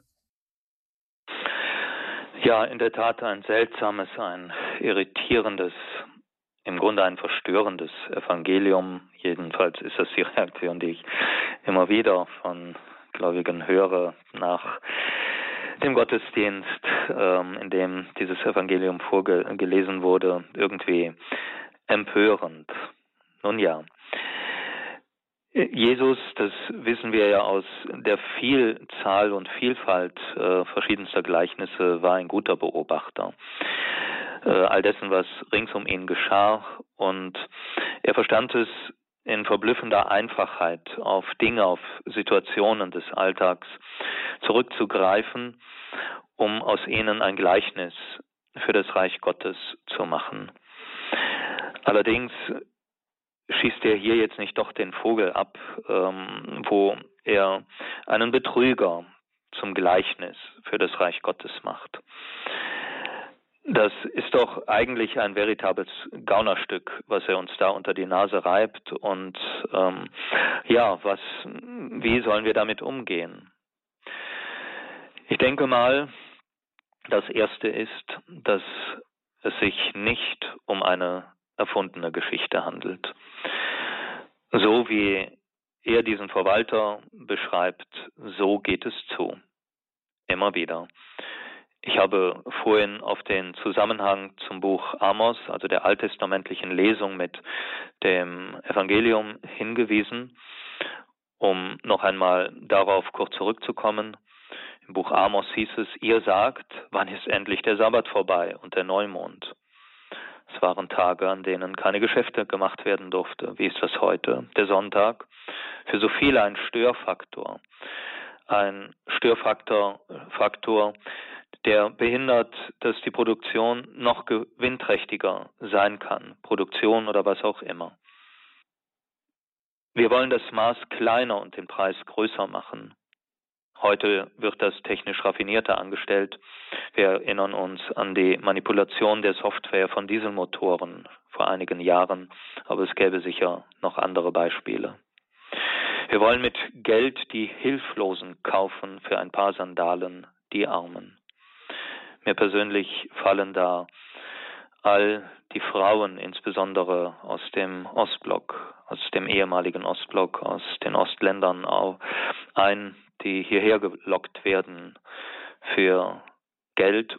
Ja, in der Tat ein seltsames, ein irritierendes, im Grunde ein verstörendes Evangelium. Jedenfalls ist das die Reaktion, die ich immer wieder von Gläubigen höre nach dem Gottesdienst, ähm, in dem dieses Evangelium vorgelesen wurde, irgendwie empörend. Nun ja, Jesus, das wissen wir ja aus der Vielzahl und Vielfalt äh, verschiedenster Gleichnisse, war ein guter Beobachter äh, all dessen, was rings um ihn geschah. Und er verstand es in verblüffender Einfachheit auf Dinge, auf Situationen des Alltags zurückzugreifen, um aus ihnen ein Gleichnis für das Reich Gottes zu machen. Allerdings schießt er hier jetzt nicht doch den Vogel ab, ähm, wo er einen Betrüger zum Gleichnis für das Reich Gottes macht. Das ist doch eigentlich ein veritables Gaunerstück, was er uns da unter die Nase reibt. Und ähm, ja, was, wie sollen wir damit umgehen? Ich denke mal, das erste ist, dass es sich nicht um eine erfundene Geschichte handelt. So wie er diesen Verwalter beschreibt, so geht es zu. Immer wieder. Ich habe vorhin auf den Zusammenhang zum Buch Amos, also der alttestamentlichen Lesung mit dem Evangelium hingewiesen, um noch einmal darauf kurz zurückzukommen. Im Buch Amos hieß es, ihr sagt, wann ist endlich der Sabbat vorbei und der Neumond? Es waren Tage, an denen keine Geschäfte gemacht werden durfte. Wie ist das heute? Der Sonntag. Für so viele ein Störfaktor. Ein Störfaktor, Faktor, der behindert, dass die Produktion noch gewinnträchtiger sein kann. Produktion oder was auch immer. Wir wollen das Maß kleiner und den Preis größer machen. Heute wird das technisch raffinierter angestellt. Wir erinnern uns an die Manipulation der Software von Dieselmotoren vor einigen Jahren, aber es gäbe sicher noch andere Beispiele. Wir wollen mit Geld die Hilflosen kaufen für ein paar Sandalen, die Armen. Mir persönlich fallen da all die Frauen, insbesondere aus dem Ostblock, aus dem ehemaligen Ostblock, aus den Ostländern ein, die hierher gelockt werden für Geld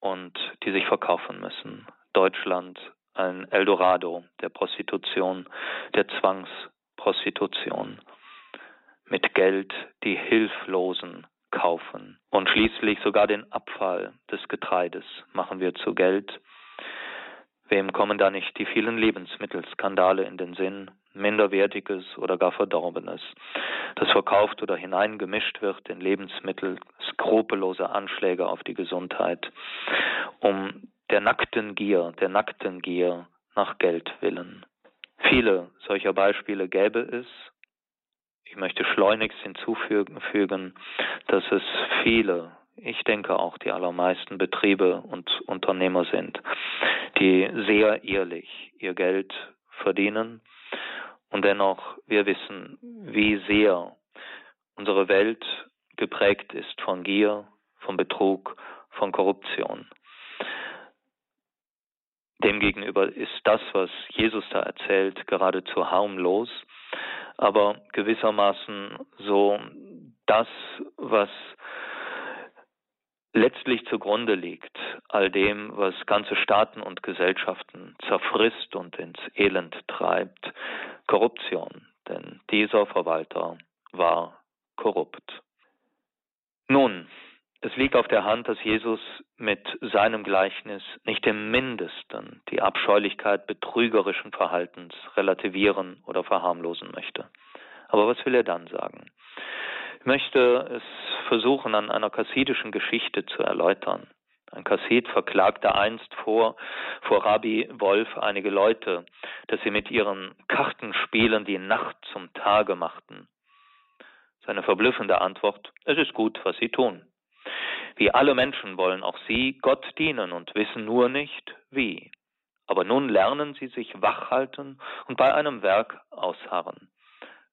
und die sich verkaufen müssen. Deutschland ein Eldorado der Prostitution, der Zwangsprostitution. Mit Geld die Hilflosen kaufen. Und schließlich sogar den Abfall des Getreides machen wir zu Geld. Wem kommen da nicht die vielen Lebensmittelskandale in den Sinn? Minderwertiges oder gar Verdorbenes, das verkauft oder hineingemischt wird in Lebensmittel, skrupellose Anschläge auf die Gesundheit, um der nackten Gier, der nackten Gier nach Geld willen. Viele solcher Beispiele gäbe es. Ich möchte schleunigst hinzufügen, dass es viele, ich denke auch die allermeisten Betriebe und Unternehmer sind, die sehr ehrlich ihr Geld verdienen und dennoch, wir wissen, wie sehr unsere Welt geprägt ist von Gier, von Betrug, von Korruption. Demgegenüber ist das, was Jesus da erzählt, geradezu harmlos, aber gewissermaßen so das, was letztlich zugrunde liegt, all dem, was ganze Staaten und Gesellschaften zerfrisst und ins Elend treibt, Korruption, denn dieser Verwalter war korrupt. Nun, es liegt auf der Hand, dass Jesus mit seinem Gleichnis nicht im mindesten die Abscheulichkeit betrügerischen Verhaltens relativieren oder verharmlosen möchte. Aber was will er dann sagen? Ich möchte es versuchen, an einer kassidischen Geschichte zu erläutern. Ein Kassid verklagte einst vor, vor Rabbi Wolf einige Leute, dass sie mit ihren Kartenspielen die Nacht zum Tage machten. Seine verblüffende Antwort, es ist gut, was sie tun. Wie alle Menschen wollen auch sie Gott dienen und wissen nur nicht, wie. Aber nun lernen sie sich wachhalten und bei einem Werk ausharren.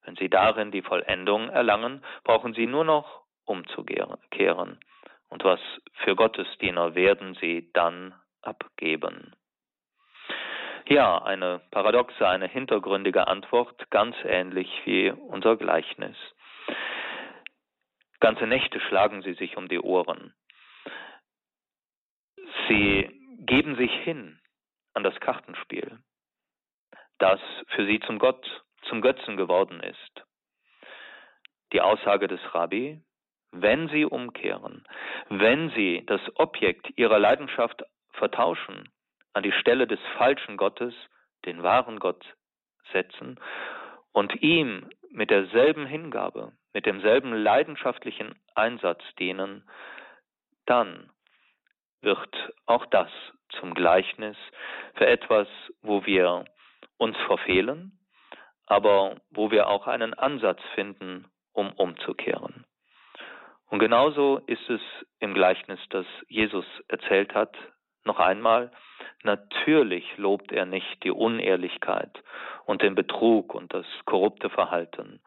Wenn sie darin die Vollendung erlangen, brauchen sie nur noch umzukehren. Und was für Gottesdiener werden sie dann abgeben? Ja, eine paradoxe, eine hintergründige Antwort, ganz ähnlich wie unser Gleichnis. Ganze Nächte schlagen sie sich um die Ohren. Sie geben sich hin an das Kartenspiel, das für sie zum Gott zum Götzen geworden ist. Die Aussage des Rabbi, wenn sie umkehren, wenn sie das Objekt ihrer Leidenschaft vertauschen, an die Stelle des falschen Gottes den wahren Gott setzen und ihm mit derselben Hingabe, mit demselben leidenschaftlichen Einsatz dienen, dann wird auch das zum Gleichnis für etwas, wo wir uns verfehlen, aber wo wir auch einen Ansatz finden, um umzukehren. Und genauso ist es im Gleichnis, das Jesus erzählt hat, noch einmal, natürlich lobt er nicht die Unehrlichkeit und den Betrug und das korrupte Verhalten.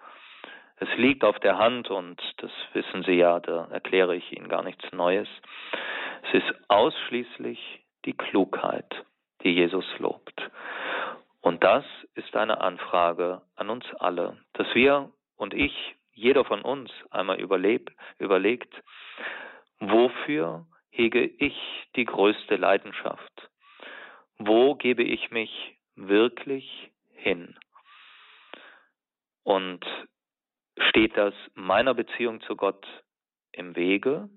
Es liegt auf der Hand und das wissen Sie ja, da erkläre ich Ihnen gar nichts Neues. Es ist ausschließlich die Klugheit, die Jesus lobt. Und das ist eine Anfrage an uns alle, dass wir und ich, jeder von uns einmal überleb, überlegt, wofür hege ich die größte Leidenschaft? Wo gebe ich mich wirklich hin? Und steht das meiner Beziehung zu Gott im Wege?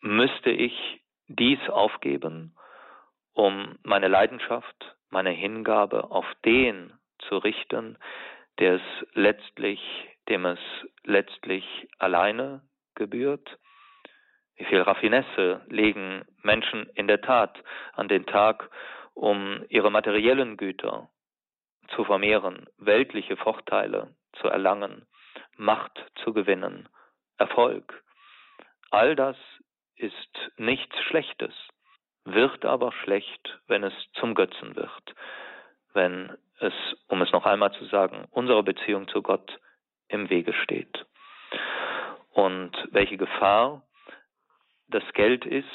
Müsste ich dies aufgeben, um meine Leidenschaft, meine Hingabe auf den zu richten, der es letztlich, dem es letztlich alleine gebührt? Wie viel Raffinesse legen Menschen in der Tat an den Tag, um ihre materiellen Güter zu vermehren, weltliche Vorteile zu erlangen, Macht zu gewinnen, Erfolg. All das ist nichts Schlechtes, wird aber schlecht, wenn es zum Götzen wird, wenn es, um es noch einmal zu sagen, unserer Beziehung zu Gott im Wege steht. Und welche Gefahr das Geld ist,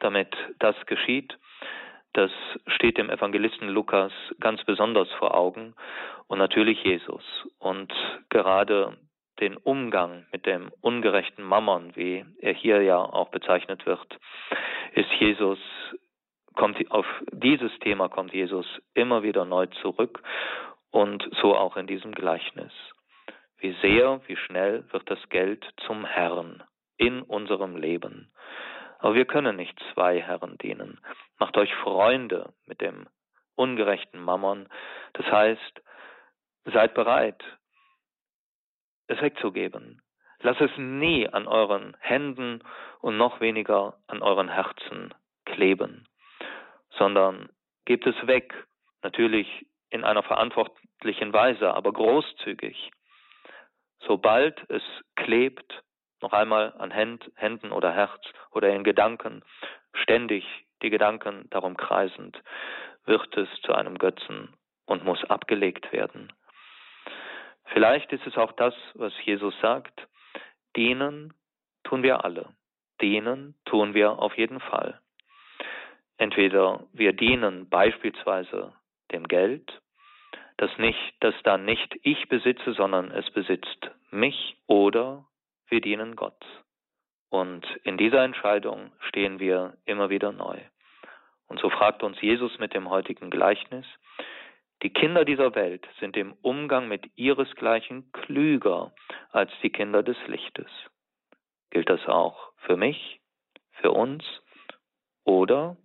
damit das geschieht, das steht dem Evangelisten Lukas ganz besonders vor Augen und natürlich Jesus. Und gerade den Umgang mit dem ungerechten Mammon, wie er hier ja auch bezeichnet wird, ist Jesus kommt auf dieses Thema kommt Jesus immer wieder neu zurück und so auch in diesem Gleichnis. Wie sehr, wie schnell wird das Geld zum Herrn in unserem Leben. Aber wir können nicht zwei Herren dienen. Macht euch Freunde mit dem ungerechten Mammon. Das heißt, seid bereit, es wegzugeben. Lasst es nie an euren Händen und noch weniger an euren Herzen kleben, sondern gebt es weg, natürlich in einer verantwortlichen Weise, aber großzügig. Sobald es klebt, noch einmal an Händen oder Herz oder in Gedanken, ständig die Gedanken darum kreisend, wird es zu einem Götzen und muss abgelegt werden. Vielleicht ist es auch das, was Jesus sagt, dienen tun wir alle, dienen tun wir auf jeden Fall. Entweder wir dienen beispielsweise dem Geld, das nicht, das dann nicht ich besitze, sondern es besitzt mich, oder wir dienen Gott. Und in dieser Entscheidung stehen wir immer wieder neu. Und so fragt uns Jesus mit dem heutigen Gleichnis, die Kinder dieser Welt sind im Umgang mit ihresgleichen klüger als die Kinder des Lichtes. Gilt das auch für mich, für uns? Oder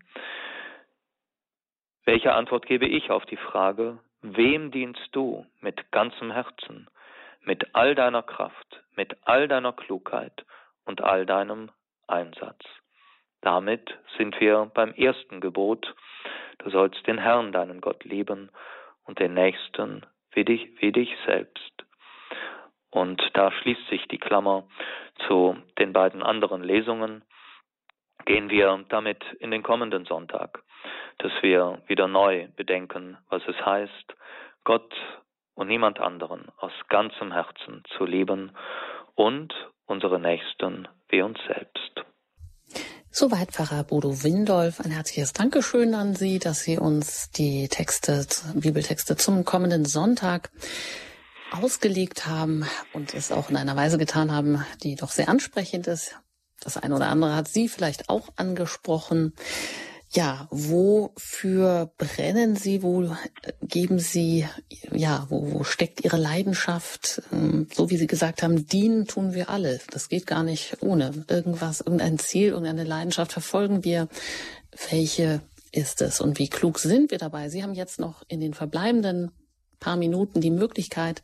welche Antwort gebe ich auf die Frage, wem dienst du mit ganzem Herzen, mit all deiner Kraft, mit all deiner Klugheit und all deinem Einsatz. Damit sind wir beim ersten Gebot. Du sollst den Herrn, deinen Gott, lieben und den Nächsten wie dich, wie dich selbst. Und da schließt sich die Klammer zu den beiden anderen Lesungen. Gehen wir damit in den kommenden Sonntag, dass wir wieder neu bedenken, was es heißt, Gott und niemand anderen aus ganzem Herzen zu lieben und unsere Nächsten wie uns selbst. Soweit Pfarrer Bodo Windolf. Ein herzliches Dankeschön an Sie, dass Sie uns die Texte, Bibeltexte zum kommenden Sonntag ausgelegt haben und es auch in einer Weise getan haben, die doch sehr ansprechend ist. Das eine oder andere hat Sie vielleicht auch angesprochen. Ja, wofür brennen Sie? Wo äh, geben Sie, ja, wo, wo steckt Ihre Leidenschaft? Ähm, so wie Sie gesagt haben, dienen tun wir alle. Das geht gar nicht ohne. Irgendwas, irgendein Ziel, irgendeine Leidenschaft verfolgen wir. Welche ist es und wie klug sind wir dabei? Sie haben jetzt noch in den verbleibenden paar Minuten die Möglichkeit,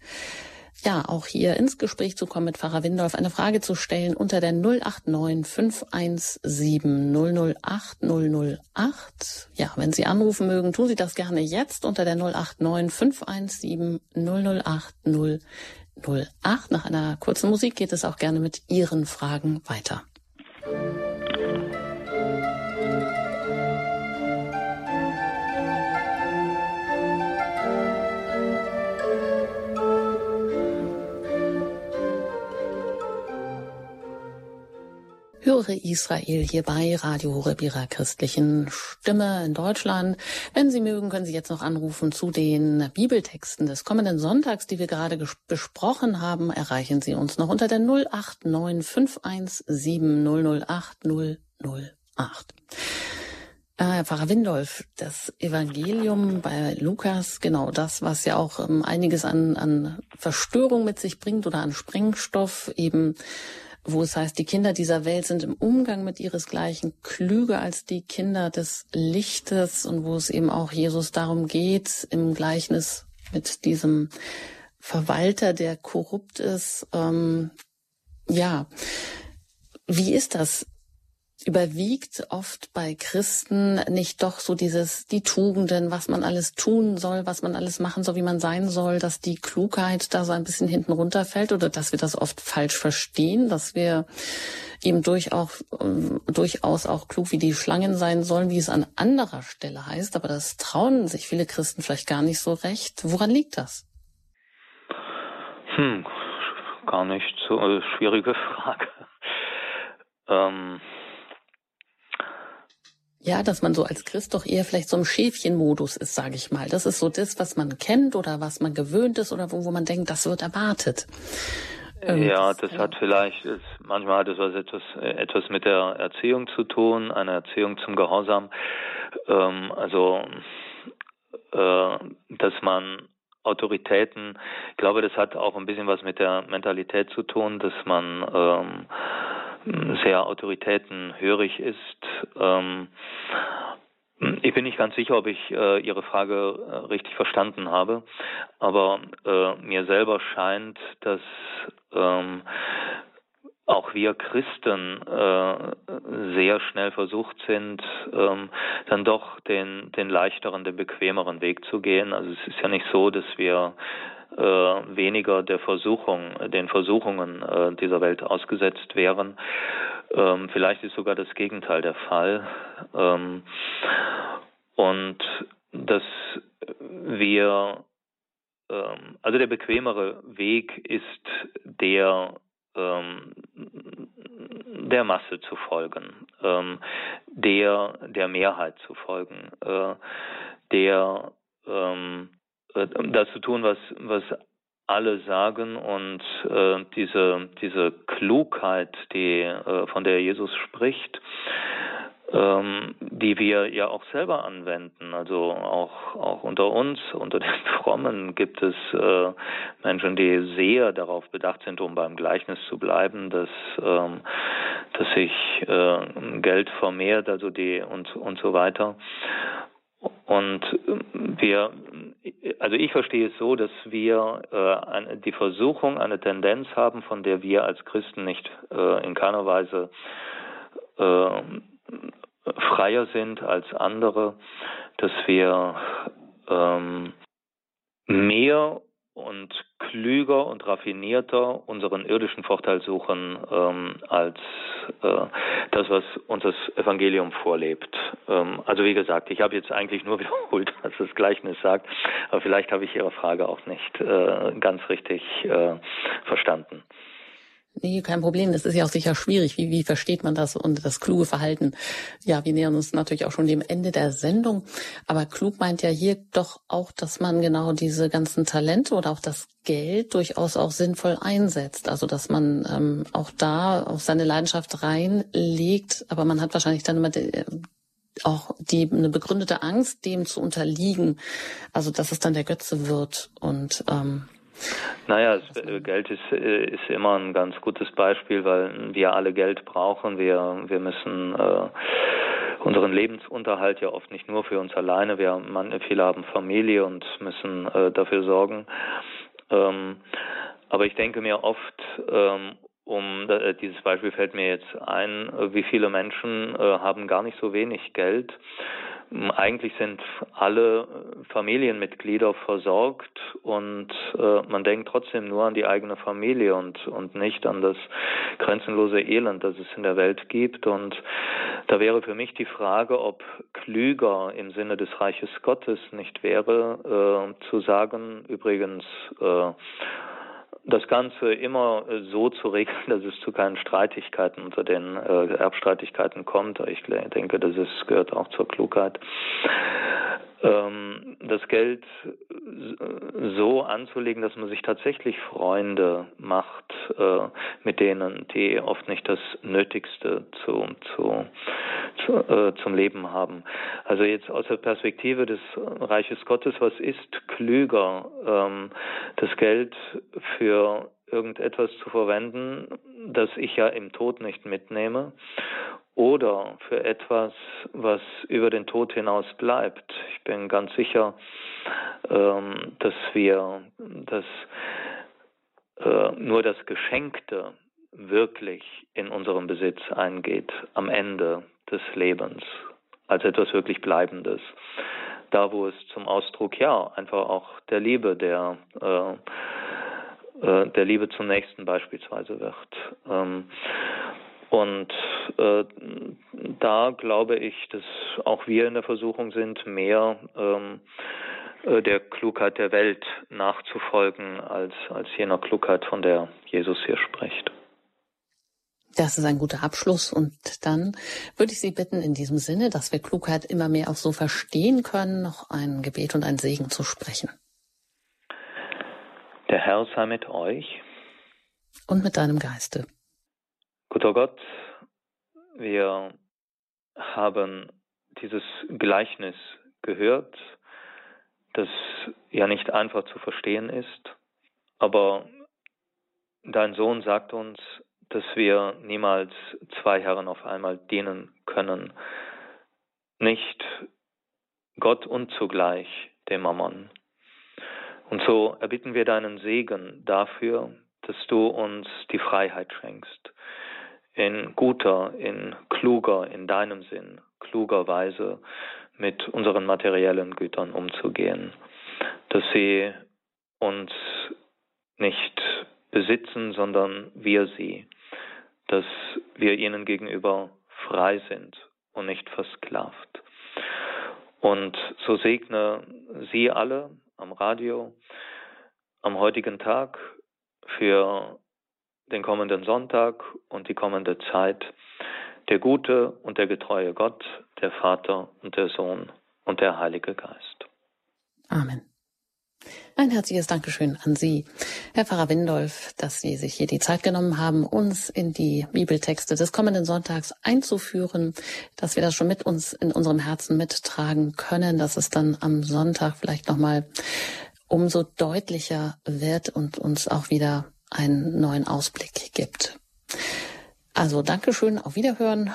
ja, auch hier ins Gespräch zu kommen mit Pfarrer Windorf, eine Frage zu stellen unter der 089 517 008 008. Ja, wenn Sie anrufen mögen, tun Sie das gerne jetzt unter der 089 517 008 008. Nach einer kurzen Musik geht es auch gerne mit Ihren Fragen weiter. Höre Israel hier bei Radio Horeb Ihrer christlichen Stimme in Deutschland. Wenn Sie mögen, können Sie jetzt noch anrufen zu den Bibeltexten des kommenden Sonntags, die wir gerade besprochen haben. Erreichen Sie uns noch unter der 089 517 008 008. Herr Pfarrer Windolf, das Evangelium bei Lukas, genau das, was ja auch ähm, einiges an, an Verstörung mit sich bringt oder an Sprengstoff, eben wo es heißt, die Kinder dieser Welt sind im Umgang mit ihresgleichen klüger als die Kinder des Lichtes und wo es eben auch Jesus darum geht, im Gleichnis mit diesem Verwalter, der korrupt ist. Ähm, ja, wie ist das? Überwiegt oft bei Christen nicht doch so dieses, die Tugenden, was man alles tun soll, was man alles machen soll, wie man sein soll, dass die Klugheit da so ein bisschen hinten runterfällt oder dass wir das oft falsch verstehen, dass wir eben durchaus, äh, durchaus auch klug wie die Schlangen sein sollen, wie es an anderer Stelle heißt, aber das trauen sich viele Christen vielleicht gar nicht so recht. Woran liegt das? Hm, gar nicht so eine schwierige <laughs> Frage. Ähm ja, dass man so als Christ doch eher vielleicht so im Schäfchenmodus ist, sage ich mal. Das ist so das, was man kennt oder was man gewöhnt ist oder wo, wo man denkt, das wird erwartet. Ja, das hat vielleicht, ist, manchmal hat es was etwas, äh, etwas mit der Erziehung zu tun, eine Erziehung zum Gehorsam. Ähm, also, äh, dass man Autoritäten, ich glaube, das hat auch ein bisschen was mit der Mentalität zu tun, dass man ähm, sehr autoritätenhörig ist. Ähm, ich bin nicht ganz sicher, ob ich äh, Ihre Frage äh, richtig verstanden habe, aber äh, mir selber scheint, dass ähm, auch wir Christen äh, sehr schnell versucht sind, ähm, dann doch den, den leichteren, den bequemeren Weg zu gehen. Also es ist ja nicht so, dass wir äh, weniger der Versuchung, den Versuchungen äh, dieser Welt ausgesetzt wären. Ähm, vielleicht ist sogar das Gegenteil der Fall. Ähm, und dass wir, ähm, also der bequemere Weg ist der, ähm, der Masse zu folgen, ähm, der der Mehrheit zu folgen, äh, der ähm, äh, das zu tun, was, was alle sagen und äh, diese, diese Klugheit, die, äh, von der Jesus spricht, ähm, die wir ja auch selber anwenden. Also auch, auch unter uns, unter den <laughs> Frommen gibt es äh, Menschen, die sehr darauf bedacht sind, um beim Gleichnis zu bleiben, dass, ähm, dass sich äh, Geld vermehrt, also die und, und so weiter. Und wir, also ich verstehe es so, dass wir äh, die Versuchung, eine Tendenz haben, von der wir als Christen nicht äh, in keiner Weise äh, freier sind als andere, dass wir ähm, mehr und klüger und raffinierter unseren irdischen Vorteil suchen ähm, als äh, das, was uns das Evangelium vorlebt. Ähm, also wie gesagt, ich habe jetzt eigentlich nur <laughs> wiederholt, was das Gleichnis sagt, aber vielleicht habe ich Ihre Frage auch nicht äh, ganz richtig äh, verstanden. Nee, kein Problem. Das ist ja auch sicher schwierig. Wie, wie versteht man das und das kluge Verhalten? Ja, wir nähern uns natürlich auch schon dem Ende der Sendung. Aber klug meint ja hier doch auch, dass man genau diese ganzen Talente oder auch das Geld durchaus auch sinnvoll einsetzt. Also, dass man ähm, auch da auf seine Leidenschaft reinlegt. Aber man hat wahrscheinlich dann immer die, auch die, eine begründete Angst, dem zu unterliegen. Also, dass es dann der Götze wird und, ähm, naja, es, äh, Geld ist, äh, ist immer ein ganz gutes Beispiel, weil wir alle Geld brauchen. Wir, wir müssen äh, unseren Lebensunterhalt ja oft nicht nur für uns alleine. Wir man, viele haben Familie und müssen äh, dafür sorgen. Ähm, aber ich denke mir oft, ähm, um äh, dieses Beispiel fällt mir jetzt ein, wie viele Menschen haben gar nicht so wenig Geld eigentlich sind alle Familienmitglieder versorgt und äh, man denkt trotzdem nur an die eigene Familie und, und nicht an das grenzenlose Elend, das es in der Welt gibt. Und da wäre für mich die Frage, ob klüger im Sinne des Reiches Gottes nicht wäre, äh, zu sagen, übrigens, äh, das Ganze immer so zu regeln, <laughs> dass es zu keinen Streitigkeiten unter den äh, Erbstreitigkeiten kommt. Ich denke, das ist, gehört auch zur Klugheit. Ähm, das Geld so anzulegen, dass man sich tatsächlich Freunde macht, äh, mit denen, die oft nicht das Nötigste zu, zu, zu äh, zum Leben haben. Also jetzt aus der Perspektive des Reiches Gottes, was ist klüger, ähm, das Geld für irgendetwas zu verwenden, das ich ja im Tod nicht mitnehme, oder für etwas, was über den Tod hinaus bleibt. Ich bin ganz sicher, ähm, dass wir, dass äh, nur das Geschenkte wirklich in unserem Besitz eingeht am Ende des Lebens als etwas wirklich Bleibendes. Da, wo es zum Ausdruck ja einfach auch der Liebe, der äh, äh, der Liebe zum Nächsten beispielsweise wird. Und äh, da glaube ich, dass auch wir in der Versuchung sind, mehr ähm, äh, der Klugheit der Welt nachzufolgen, als, als jener Klugheit, von der Jesus hier spricht. Das ist ein guter Abschluss. Und dann würde ich Sie bitten, in diesem Sinne, dass wir Klugheit immer mehr auch so verstehen können, noch ein Gebet und ein Segen zu sprechen. Der Herr sei mit euch. Und mit deinem Geiste. Guter Gott, wir haben dieses Gleichnis gehört, das ja nicht einfach zu verstehen ist, aber dein Sohn sagt uns, dass wir niemals zwei Herren auf einmal dienen können, nicht Gott und zugleich dem Mammon. Und so erbitten wir deinen Segen dafür, dass du uns die Freiheit schenkst, in guter, in kluger, in deinem Sinn, kluger Weise mit unseren materiellen Gütern umzugehen, dass sie uns nicht besitzen, sondern wir sie, dass wir ihnen gegenüber frei sind und nicht versklavt. Und so segne Sie alle am Radio am heutigen Tag für den kommenden Sonntag und die kommende Zeit der gute und der getreue Gott, der Vater und der Sohn und der Heilige Geist. Amen. Ein herzliches Dankeschön an Sie, Herr Pfarrer Windolf, dass Sie sich hier die Zeit genommen haben, uns in die Bibeltexte des kommenden Sonntags einzuführen, dass wir das schon mit uns in unserem Herzen mittragen können, dass es dann am Sonntag vielleicht nochmal umso deutlicher wird und uns auch wieder einen neuen Ausblick gibt. Also Dankeschön, auf Wiederhören